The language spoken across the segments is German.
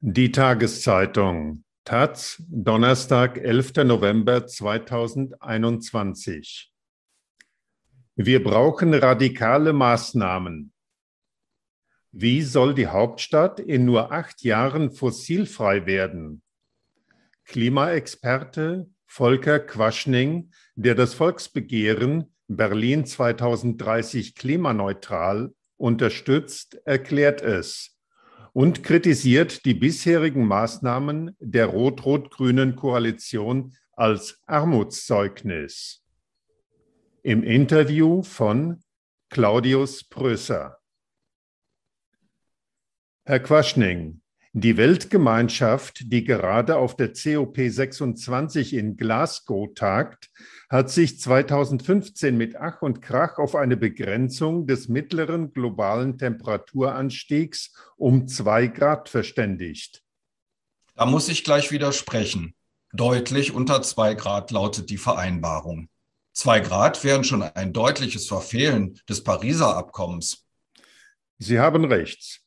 Die Tageszeitung Taz, Donnerstag, 11. November 2021. Wir brauchen radikale Maßnahmen. Wie soll die Hauptstadt in nur acht Jahren fossilfrei werden? Klimaexperte Volker Quaschning, der das Volksbegehren Berlin 2030 klimaneutral unterstützt, erklärt es und kritisiert die bisherigen Maßnahmen der rot-rot-grünen Koalition als Armutszeugnis. Im Interview von Claudius Prösser. Herr Quaschning, die Weltgemeinschaft, die gerade auf der COP26 in Glasgow tagt, hat sich 2015 mit Ach und Krach auf eine Begrenzung des mittleren globalen Temperaturanstiegs um zwei Grad verständigt. Da muss ich gleich widersprechen. Deutlich unter zwei Grad lautet die Vereinbarung. Zwei Grad wären schon ein deutliches Verfehlen des Pariser Abkommens. Sie haben recht.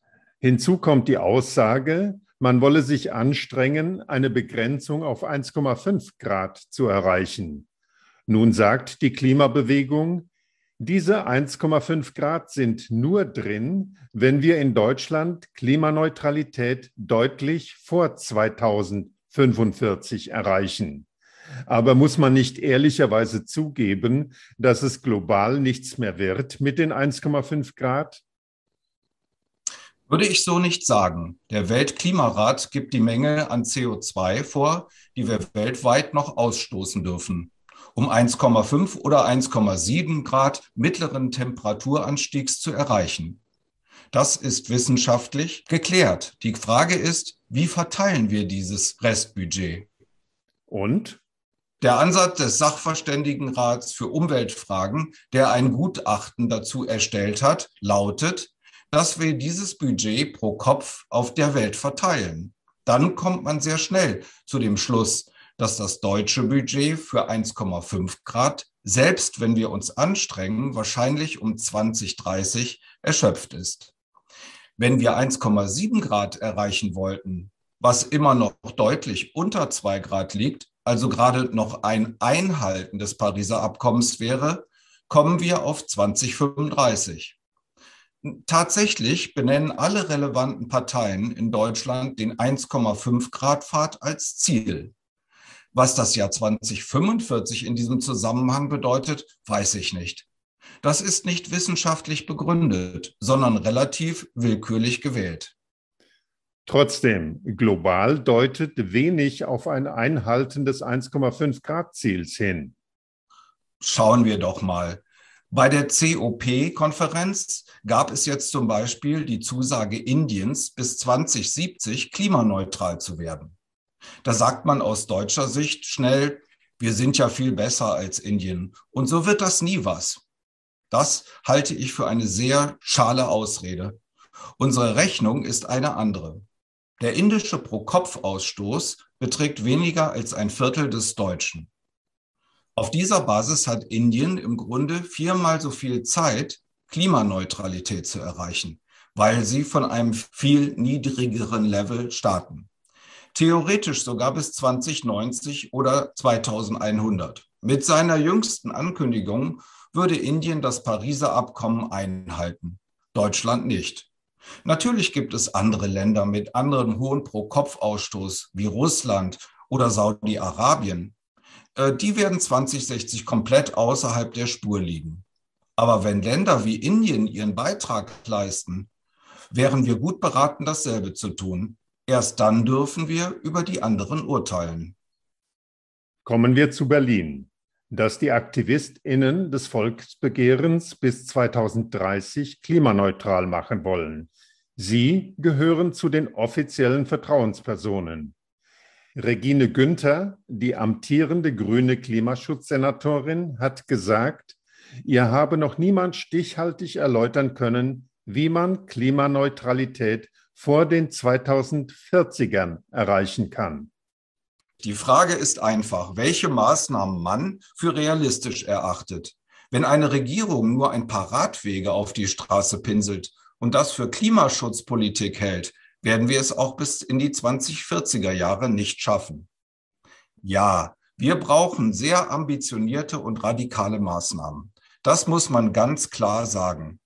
Hinzu kommt die Aussage, man wolle sich anstrengen, eine Begrenzung auf 1,5 Grad zu erreichen. Nun sagt die Klimabewegung, diese 1,5 Grad sind nur drin, wenn wir in Deutschland Klimaneutralität deutlich vor 2045 erreichen. Aber muss man nicht ehrlicherweise zugeben, dass es global nichts mehr wird mit den 1,5 Grad? Würde ich so nicht sagen. Der Weltklimarat gibt die Menge an CO2 vor, die wir weltweit noch ausstoßen dürfen. Um 1,5 oder 1,7 Grad mittleren Temperaturanstiegs zu erreichen. Das ist wissenschaftlich geklärt. Die Frage ist, wie verteilen wir dieses Restbudget? Und? Der Ansatz des Sachverständigenrats für Umweltfragen, der ein Gutachten dazu erstellt hat, lautet, dass wir dieses Budget pro Kopf auf der Welt verteilen. Dann kommt man sehr schnell zu dem Schluss, dass das deutsche Budget für 1,5 Grad, selbst wenn wir uns anstrengen, wahrscheinlich um 2030 erschöpft ist. Wenn wir 1,7 Grad erreichen wollten, was immer noch deutlich unter 2 Grad liegt, also gerade noch ein Einhalten des Pariser Abkommens wäre, kommen wir auf 2035. Tatsächlich benennen alle relevanten Parteien in Deutschland den 1,5 Grad Pfad als Ziel. Was das Jahr 2045 in diesem Zusammenhang bedeutet, weiß ich nicht. Das ist nicht wissenschaftlich begründet, sondern relativ willkürlich gewählt. Trotzdem, global deutet wenig auf ein Einhalten des 1,5 Grad Ziels hin. Schauen wir doch mal. Bei der COP-Konferenz gab es jetzt zum Beispiel die Zusage Indiens, bis 2070 klimaneutral zu werden. Da sagt man aus deutscher Sicht schnell, wir sind ja viel besser als Indien und so wird das nie was. Das halte ich für eine sehr schale Ausrede. Unsere Rechnung ist eine andere. Der indische Pro-Kopf-Ausstoß beträgt weniger als ein Viertel des deutschen. Auf dieser Basis hat Indien im Grunde viermal so viel Zeit, Klimaneutralität zu erreichen, weil sie von einem viel niedrigeren Level starten. Theoretisch sogar bis 2090 oder 2100. Mit seiner jüngsten Ankündigung würde Indien das Pariser Abkommen einhalten, Deutschland nicht. Natürlich gibt es andere Länder mit anderem hohen Pro-Kopf-Ausstoß wie Russland oder Saudi-Arabien, die werden 2060 komplett außerhalb der Spur liegen. Aber wenn Länder wie Indien ihren Beitrag leisten, wären wir gut beraten, dasselbe zu tun. Erst dann dürfen wir über die anderen urteilen. Kommen wir zu Berlin, das die AktivistInnen des Volksbegehrens bis 2030 klimaneutral machen wollen. Sie gehören zu den offiziellen Vertrauenspersonen. Regine Günther, die amtierende grüne Klimaschutzsenatorin, hat gesagt, ihr habe noch niemand stichhaltig erläutern können, wie man Klimaneutralität vor den 2040ern erreichen kann. Die Frage ist einfach, welche Maßnahmen man für realistisch erachtet. Wenn eine Regierung nur ein paar Radwege auf die Straße pinselt und das für Klimaschutzpolitik hält, werden wir es auch bis in die 2040er Jahre nicht schaffen. Ja, wir brauchen sehr ambitionierte und radikale Maßnahmen. Das muss man ganz klar sagen.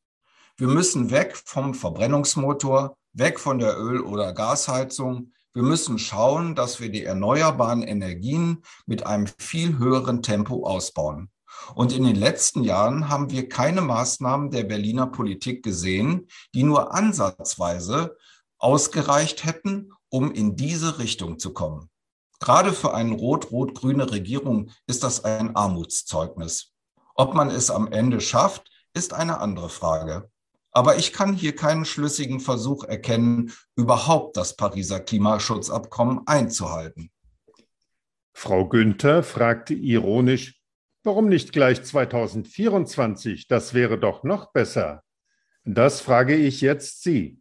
Wir müssen weg vom Verbrennungsmotor, weg von der Öl- oder Gasheizung. Wir müssen schauen, dass wir die erneuerbaren Energien mit einem viel höheren Tempo ausbauen. Und in den letzten Jahren haben wir keine Maßnahmen der Berliner Politik gesehen, die nur ansatzweise ausgereicht hätten, um in diese Richtung zu kommen. Gerade für eine rot-rot-grüne Regierung ist das ein Armutszeugnis. Ob man es am Ende schafft, ist eine andere Frage. Aber ich kann hier keinen schlüssigen Versuch erkennen, überhaupt das Pariser Klimaschutzabkommen einzuhalten. Frau Günther fragte ironisch, warum nicht gleich 2024? Das wäre doch noch besser. Das frage ich jetzt Sie.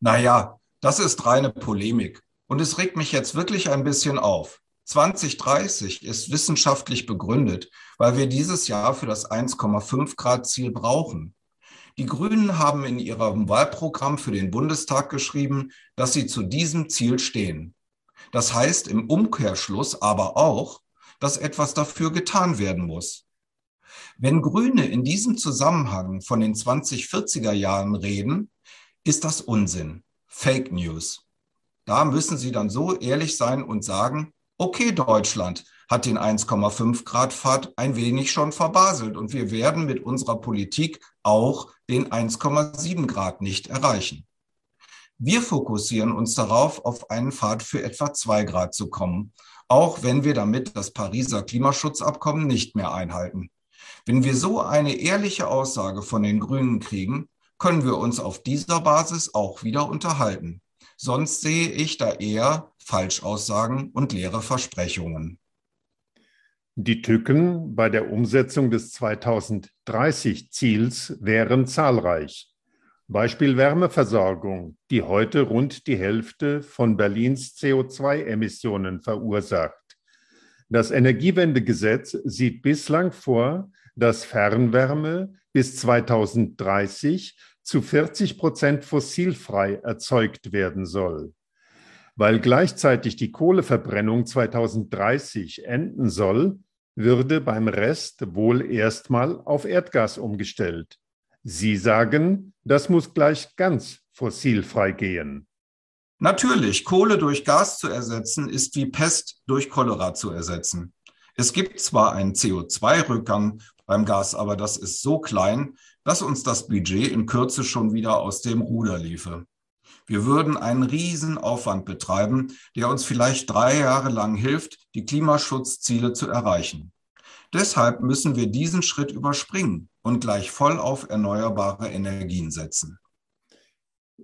Naja, das ist reine Polemik. Und es regt mich jetzt wirklich ein bisschen auf. 2030 ist wissenschaftlich begründet, weil wir dieses Jahr für das 1,5 Grad Ziel brauchen. Die Grünen haben in ihrem Wahlprogramm für den Bundestag geschrieben, dass sie zu diesem Ziel stehen. Das heißt im Umkehrschluss aber auch, dass etwas dafür getan werden muss. Wenn Grüne in diesem Zusammenhang von den 2040er Jahren reden, ist das Unsinn, Fake News. Da müssen Sie dann so ehrlich sein und sagen, okay, Deutschland hat den 1,5 Grad Pfad ein wenig schon verbaselt und wir werden mit unserer Politik auch den 1,7 Grad nicht erreichen. Wir fokussieren uns darauf, auf einen Pfad für etwa 2 Grad zu kommen, auch wenn wir damit das Pariser Klimaschutzabkommen nicht mehr einhalten. Wenn wir so eine ehrliche Aussage von den Grünen kriegen, können wir uns auf dieser Basis auch wieder unterhalten. Sonst sehe ich da eher Falschaussagen und leere Versprechungen. Die Tücken bei der Umsetzung des 2030-Ziels wären zahlreich. Beispiel Wärmeversorgung, die heute rund die Hälfte von Berlins CO2-Emissionen verursacht. Das Energiewendegesetz sieht bislang vor, dass Fernwärme bis 2030 zu 40 Prozent fossilfrei erzeugt werden soll. Weil gleichzeitig die Kohleverbrennung 2030 enden soll, würde beim Rest wohl erstmal auf Erdgas umgestellt. Sie sagen, das muss gleich ganz fossilfrei gehen. Natürlich, Kohle durch Gas zu ersetzen, ist wie Pest durch Cholera zu ersetzen. Es gibt zwar einen CO2-Rückgang beim Gas, aber das ist so klein, dass uns das Budget in Kürze schon wieder aus dem Ruder liefe. Wir würden einen Riesenaufwand betreiben, der uns vielleicht drei Jahre lang hilft, die Klimaschutzziele zu erreichen. Deshalb müssen wir diesen Schritt überspringen und gleich voll auf erneuerbare Energien setzen.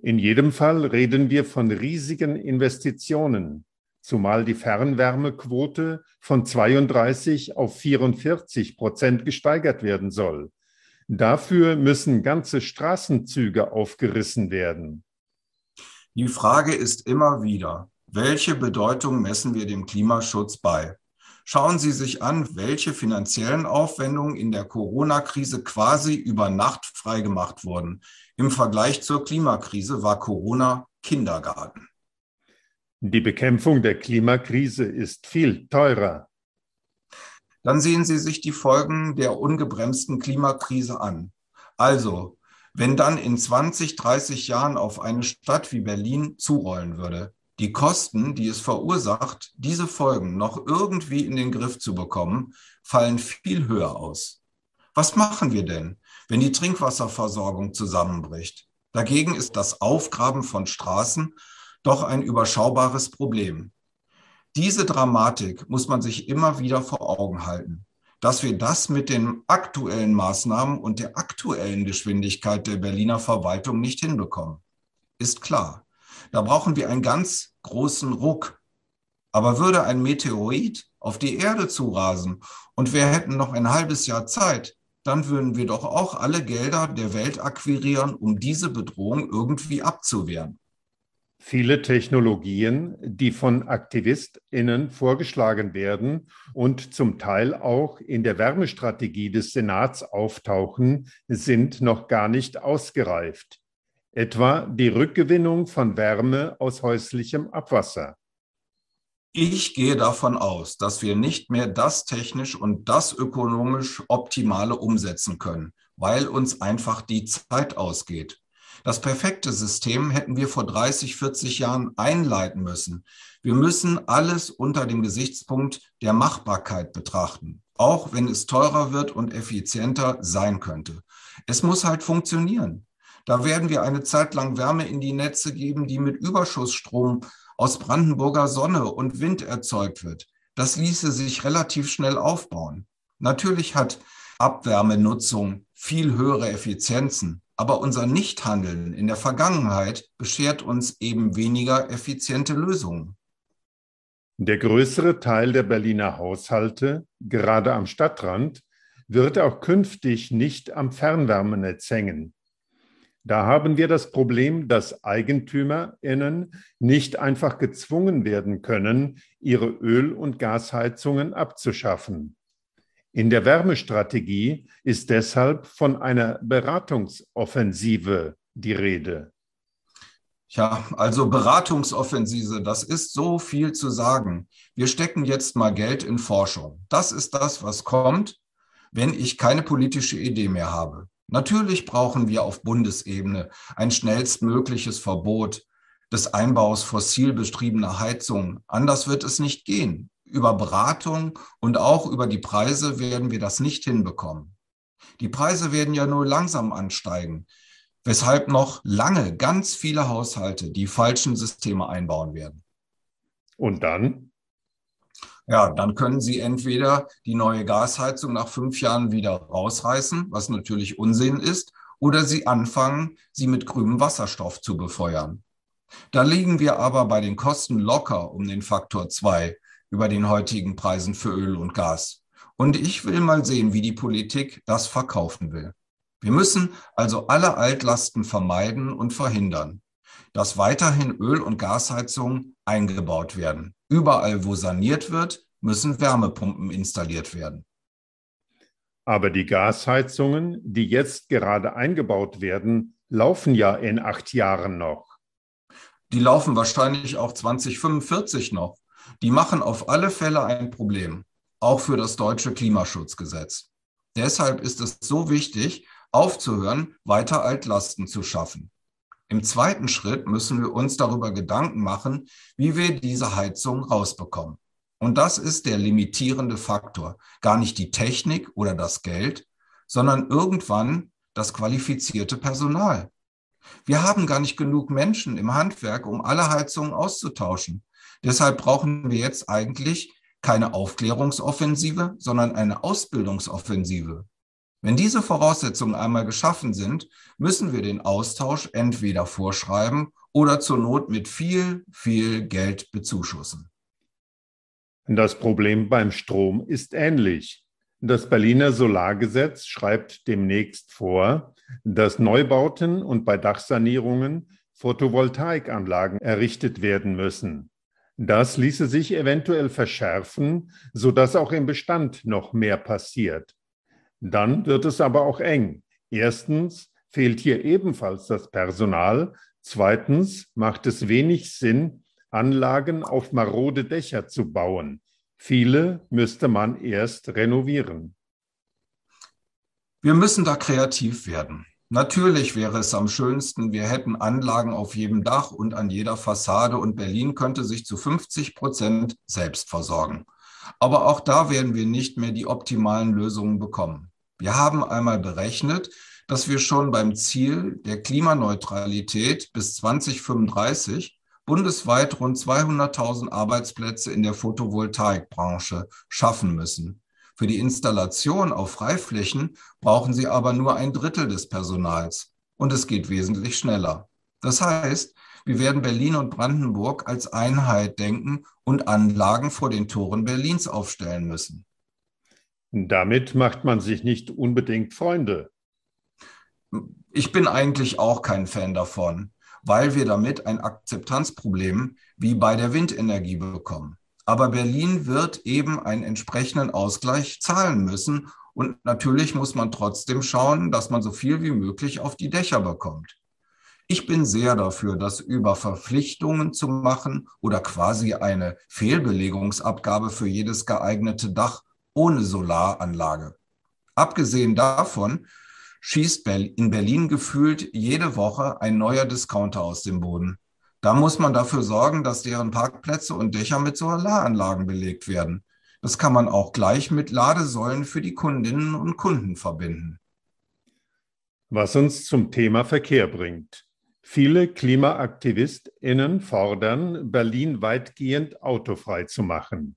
In jedem Fall reden wir von riesigen Investitionen, zumal die Fernwärmequote von 32 auf 44 Prozent gesteigert werden soll. Dafür müssen ganze Straßenzüge aufgerissen werden. Die Frage ist immer wieder, welche Bedeutung messen wir dem Klimaschutz bei? Schauen Sie sich an, welche finanziellen Aufwendungen in der Corona-Krise quasi über Nacht freigemacht wurden. Im Vergleich zur Klimakrise war Corona Kindergarten. Die Bekämpfung der Klimakrise ist viel teurer. Dann sehen Sie sich die Folgen der ungebremsten Klimakrise an. Also, wenn dann in 20, 30 Jahren auf eine Stadt wie Berlin zurollen würde, die Kosten, die es verursacht, diese Folgen noch irgendwie in den Griff zu bekommen, fallen viel höher aus. Was machen wir denn, wenn die Trinkwasserversorgung zusammenbricht? Dagegen ist das Aufgraben von Straßen doch ein überschaubares Problem. Diese Dramatik muss man sich immer wieder vor Augen halten. Dass wir das mit den aktuellen Maßnahmen und der aktuellen Geschwindigkeit der Berliner Verwaltung nicht hinbekommen, ist klar. Da brauchen wir einen ganz großen Ruck. Aber würde ein Meteorit auf die Erde zurasen und wir hätten noch ein halbes Jahr Zeit, dann würden wir doch auch alle Gelder der Welt akquirieren, um diese Bedrohung irgendwie abzuwehren. Viele Technologien, die von AktivistInnen vorgeschlagen werden und zum Teil auch in der Wärmestrategie des Senats auftauchen, sind noch gar nicht ausgereift. etwa die Rückgewinnung von Wärme aus häuslichem Abwasser. Ich gehe davon aus, dass wir nicht mehr das technisch und das ökonomisch Optimale umsetzen können, weil uns einfach die Zeit ausgeht. Das perfekte System hätten wir vor 30, 40 Jahren einleiten müssen. Wir müssen alles unter dem Gesichtspunkt der Machbarkeit betrachten, auch wenn es teurer wird und effizienter sein könnte. Es muss halt funktionieren. Da werden wir eine Zeit lang Wärme in die Netze geben, die mit Überschussstrom aus Brandenburger Sonne und Wind erzeugt wird. Das ließe sich relativ schnell aufbauen. Natürlich hat Abwärmenutzung viel höhere Effizienzen, aber unser Nichthandeln in der Vergangenheit beschert uns eben weniger effiziente Lösungen. Der größere Teil der Berliner Haushalte, gerade am Stadtrand, wird auch künftig nicht am Fernwärmenetz hängen. Da haben wir das Problem, dass Eigentümerinnen nicht einfach gezwungen werden können, ihre Öl- und Gasheizungen abzuschaffen. In der Wärmestrategie ist deshalb von einer Beratungsoffensive die Rede. Ja, also Beratungsoffensive, das ist so viel zu sagen. Wir stecken jetzt mal Geld in Forschung. Das ist das, was kommt, wenn ich keine politische Idee mehr habe. Natürlich brauchen wir auf Bundesebene ein schnellstmögliches Verbot des Einbaus fossil betriebener Heizungen. Anders wird es nicht gehen. Über Beratung und auch über die Preise werden wir das nicht hinbekommen. Die Preise werden ja nur langsam ansteigen, weshalb noch lange ganz viele Haushalte die falschen Systeme einbauen werden. Und dann? Ja, dann können Sie entweder die neue Gasheizung nach fünf Jahren wieder rausreißen, was natürlich Unsinn ist, oder Sie anfangen, sie mit grünem Wasserstoff zu befeuern. Da liegen wir aber bei den Kosten locker um den Faktor zwei über den heutigen Preisen für Öl und Gas. Und ich will mal sehen, wie die Politik das verkaufen will. Wir müssen also alle Altlasten vermeiden und verhindern, dass weiterhin Öl- und Gasheizungen eingebaut werden. Überall, wo saniert wird, müssen Wärmepumpen installiert werden. Aber die Gasheizungen, die jetzt gerade eingebaut werden, laufen ja in acht Jahren noch. Die laufen wahrscheinlich auch 2045 noch. Die machen auf alle Fälle ein Problem, auch für das deutsche Klimaschutzgesetz. Deshalb ist es so wichtig, aufzuhören, weiter Altlasten zu schaffen. Im zweiten Schritt müssen wir uns darüber Gedanken machen, wie wir diese Heizung rausbekommen. Und das ist der limitierende Faktor. Gar nicht die Technik oder das Geld, sondern irgendwann das qualifizierte Personal. Wir haben gar nicht genug Menschen im Handwerk, um alle Heizungen auszutauschen. Deshalb brauchen wir jetzt eigentlich keine Aufklärungsoffensive, sondern eine Ausbildungsoffensive. Wenn diese Voraussetzungen einmal geschaffen sind, müssen wir den Austausch entweder vorschreiben oder zur Not mit viel, viel Geld bezuschussen. Das Problem beim Strom ist ähnlich. Das Berliner Solargesetz schreibt demnächst vor, dass Neubauten und bei Dachsanierungen Photovoltaikanlagen errichtet werden müssen. Das ließe sich eventuell verschärfen, sodass auch im Bestand noch mehr passiert. Dann wird es aber auch eng. Erstens fehlt hier ebenfalls das Personal. Zweitens macht es wenig Sinn, Anlagen auf marode Dächer zu bauen. Viele müsste man erst renovieren. Wir müssen da kreativ werden. Natürlich wäre es am schönsten, wir hätten Anlagen auf jedem Dach und an jeder Fassade und Berlin könnte sich zu 50 Prozent selbst versorgen. Aber auch da werden wir nicht mehr die optimalen Lösungen bekommen. Wir haben einmal berechnet, dass wir schon beim Ziel der Klimaneutralität bis 2035 bundesweit rund 200.000 Arbeitsplätze in der Photovoltaikbranche schaffen müssen. Für die Installation auf Freiflächen brauchen sie aber nur ein Drittel des Personals und es geht wesentlich schneller. Das heißt, wir werden Berlin und Brandenburg als Einheit denken und Anlagen vor den Toren Berlins aufstellen müssen. Damit macht man sich nicht unbedingt Freunde. Ich bin eigentlich auch kein Fan davon, weil wir damit ein Akzeptanzproblem wie bei der Windenergie bekommen. Aber Berlin wird eben einen entsprechenden Ausgleich zahlen müssen. Und natürlich muss man trotzdem schauen, dass man so viel wie möglich auf die Dächer bekommt. Ich bin sehr dafür, das über Verpflichtungen zu machen oder quasi eine Fehlbelegungsabgabe für jedes geeignete Dach ohne Solaranlage. Abgesehen davon schießt in Berlin gefühlt jede Woche ein neuer Discounter aus dem Boden. Da muss man dafür sorgen, dass deren Parkplätze und Dächer mit Solaranlagen belegt werden. Das kann man auch gleich mit Ladesäulen für die Kundinnen und Kunden verbinden. Was uns zum Thema Verkehr bringt. Viele KlimaaktivistInnen fordern, Berlin weitgehend autofrei zu machen.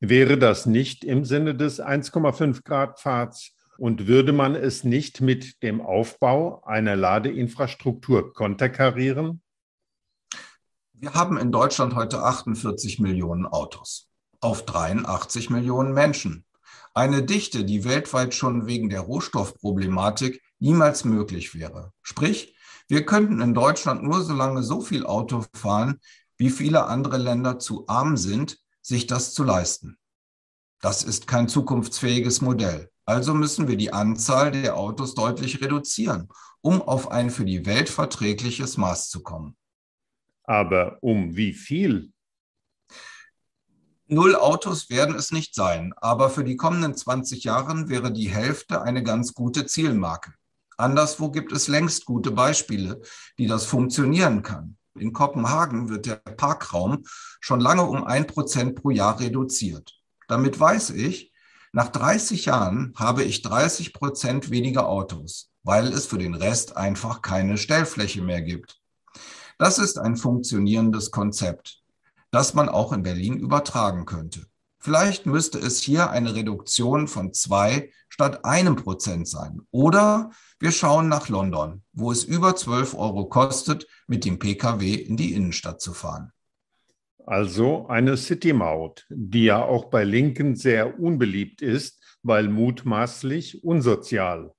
Wäre das nicht im Sinne des 1,5 Grad Pfads und würde man es nicht mit dem Aufbau einer Ladeinfrastruktur konterkarieren? Wir haben in Deutschland heute 48 Millionen Autos auf 83 Millionen Menschen. Eine Dichte, die weltweit schon wegen der Rohstoffproblematik niemals möglich wäre. Sprich, wir könnten in Deutschland nur so lange so viel Auto fahren, wie viele andere Länder zu arm sind, sich das zu leisten. Das ist kein zukunftsfähiges Modell. Also müssen wir die Anzahl der Autos deutlich reduzieren, um auf ein für die Welt verträgliches Maß zu kommen. Aber um wie viel? Null Autos werden es nicht sein, aber für die kommenden 20 Jahre wäre die Hälfte eine ganz gute Zielmarke. Anderswo gibt es längst gute Beispiele, die das funktionieren kann. In Kopenhagen wird der Parkraum schon lange um ein Prozent pro Jahr reduziert. Damit weiß ich, nach 30 Jahren habe ich 30 Prozent weniger Autos, weil es für den Rest einfach keine Stellfläche mehr gibt. Das ist ein funktionierendes Konzept, das man auch in Berlin übertragen könnte. Vielleicht müsste es hier eine Reduktion von zwei statt einem Prozent sein. Oder wir schauen nach London, wo es über 12 Euro kostet, mit dem Pkw in die Innenstadt zu fahren. Also eine City-Maut, die ja auch bei Linken sehr unbeliebt ist, weil mutmaßlich unsozial.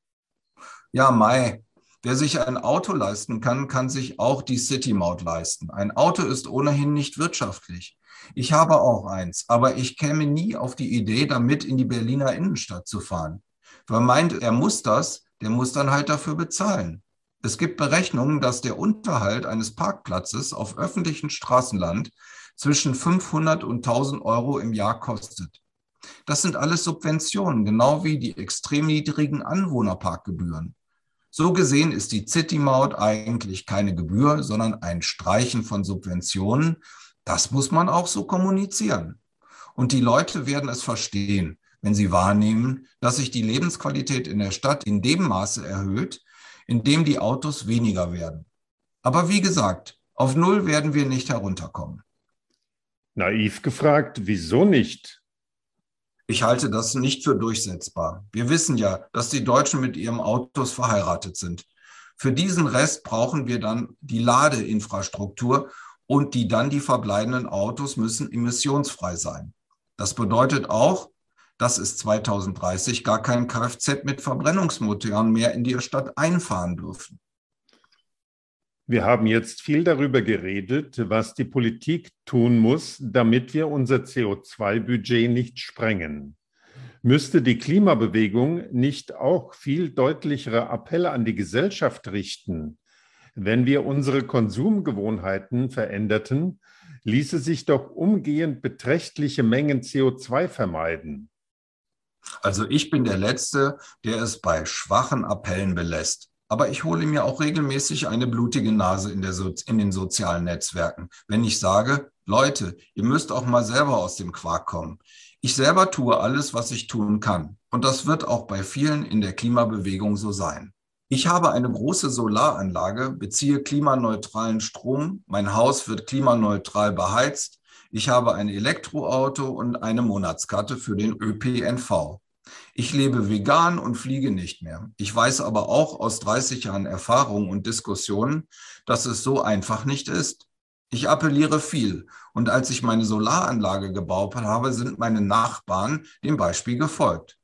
Ja, Mai. Wer sich ein Auto leisten kann, kann sich auch die City-Maut leisten. Ein Auto ist ohnehin nicht wirtschaftlich. Ich habe auch eins, aber ich käme nie auf die Idee, damit in die Berliner Innenstadt zu fahren. Wer meint, er muss das, der muss dann halt dafür bezahlen. Es gibt Berechnungen, dass der Unterhalt eines Parkplatzes auf öffentlichem Straßenland zwischen 500 und 1000 Euro im Jahr kostet. Das sind alles Subventionen, genau wie die extrem niedrigen Anwohnerparkgebühren. So gesehen ist die City-Maut eigentlich keine Gebühr, sondern ein Streichen von Subventionen. Das muss man auch so kommunizieren. Und die Leute werden es verstehen, wenn sie wahrnehmen, dass sich die Lebensqualität in der Stadt in dem Maße erhöht, in dem die Autos weniger werden. Aber wie gesagt, auf Null werden wir nicht herunterkommen. Naiv gefragt, wieso nicht? Ich halte das nicht für durchsetzbar. Wir wissen ja, dass die Deutschen mit ihren Autos verheiratet sind. Für diesen Rest brauchen wir dann die Ladeinfrastruktur und die dann die verbleibenden Autos müssen emissionsfrei sein. Das bedeutet auch, dass es 2030 gar kein Kfz mit Verbrennungsmotoren mehr in die Stadt einfahren dürfen. Wir haben jetzt viel darüber geredet, was die Politik tun muss, damit wir unser CO2-Budget nicht sprengen. Müsste die Klimabewegung nicht auch viel deutlichere Appelle an die Gesellschaft richten? Wenn wir unsere Konsumgewohnheiten veränderten, ließe sich doch umgehend beträchtliche Mengen CO2 vermeiden. Also ich bin der Letzte, der es bei schwachen Appellen belässt. Aber ich hole mir auch regelmäßig eine blutige Nase in, so in den sozialen Netzwerken, wenn ich sage, Leute, ihr müsst auch mal selber aus dem Quark kommen. Ich selber tue alles, was ich tun kann. Und das wird auch bei vielen in der Klimabewegung so sein. Ich habe eine große Solaranlage, beziehe klimaneutralen Strom, mein Haus wird klimaneutral beheizt, ich habe ein Elektroauto und eine Monatskarte für den ÖPNV. Ich lebe vegan und fliege nicht mehr. Ich weiß aber auch aus 30 Jahren Erfahrung und Diskussionen, dass es so einfach nicht ist. Ich appelliere viel und als ich meine Solaranlage gebaut habe, sind meine Nachbarn dem Beispiel gefolgt.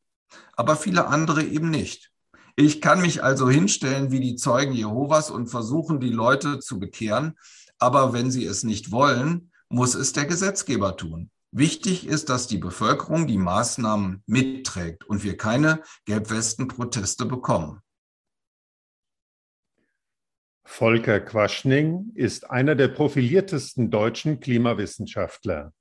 Aber viele andere eben nicht. Ich kann mich also hinstellen wie die Zeugen Jehovas und versuchen, die Leute zu bekehren, aber wenn sie es nicht wollen, muss es der Gesetzgeber tun. Wichtig ist, dass die Bevölkerung die Maßnahmen mitträgt und wir keine Gelbwesten-Proteste bekommen. Volker Quaschning ist einer der profiliertesten deutschen Klimawissenschaftler.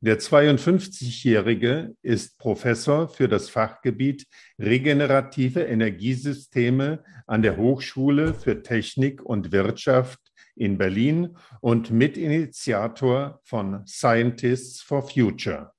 Der 52-Jährige ist Professor für das Fachgebiet regenerative Energiesysteme an der Hochschule für Technik und Wirtschaft in Berlin und Mitinitiator von Scientists for Future.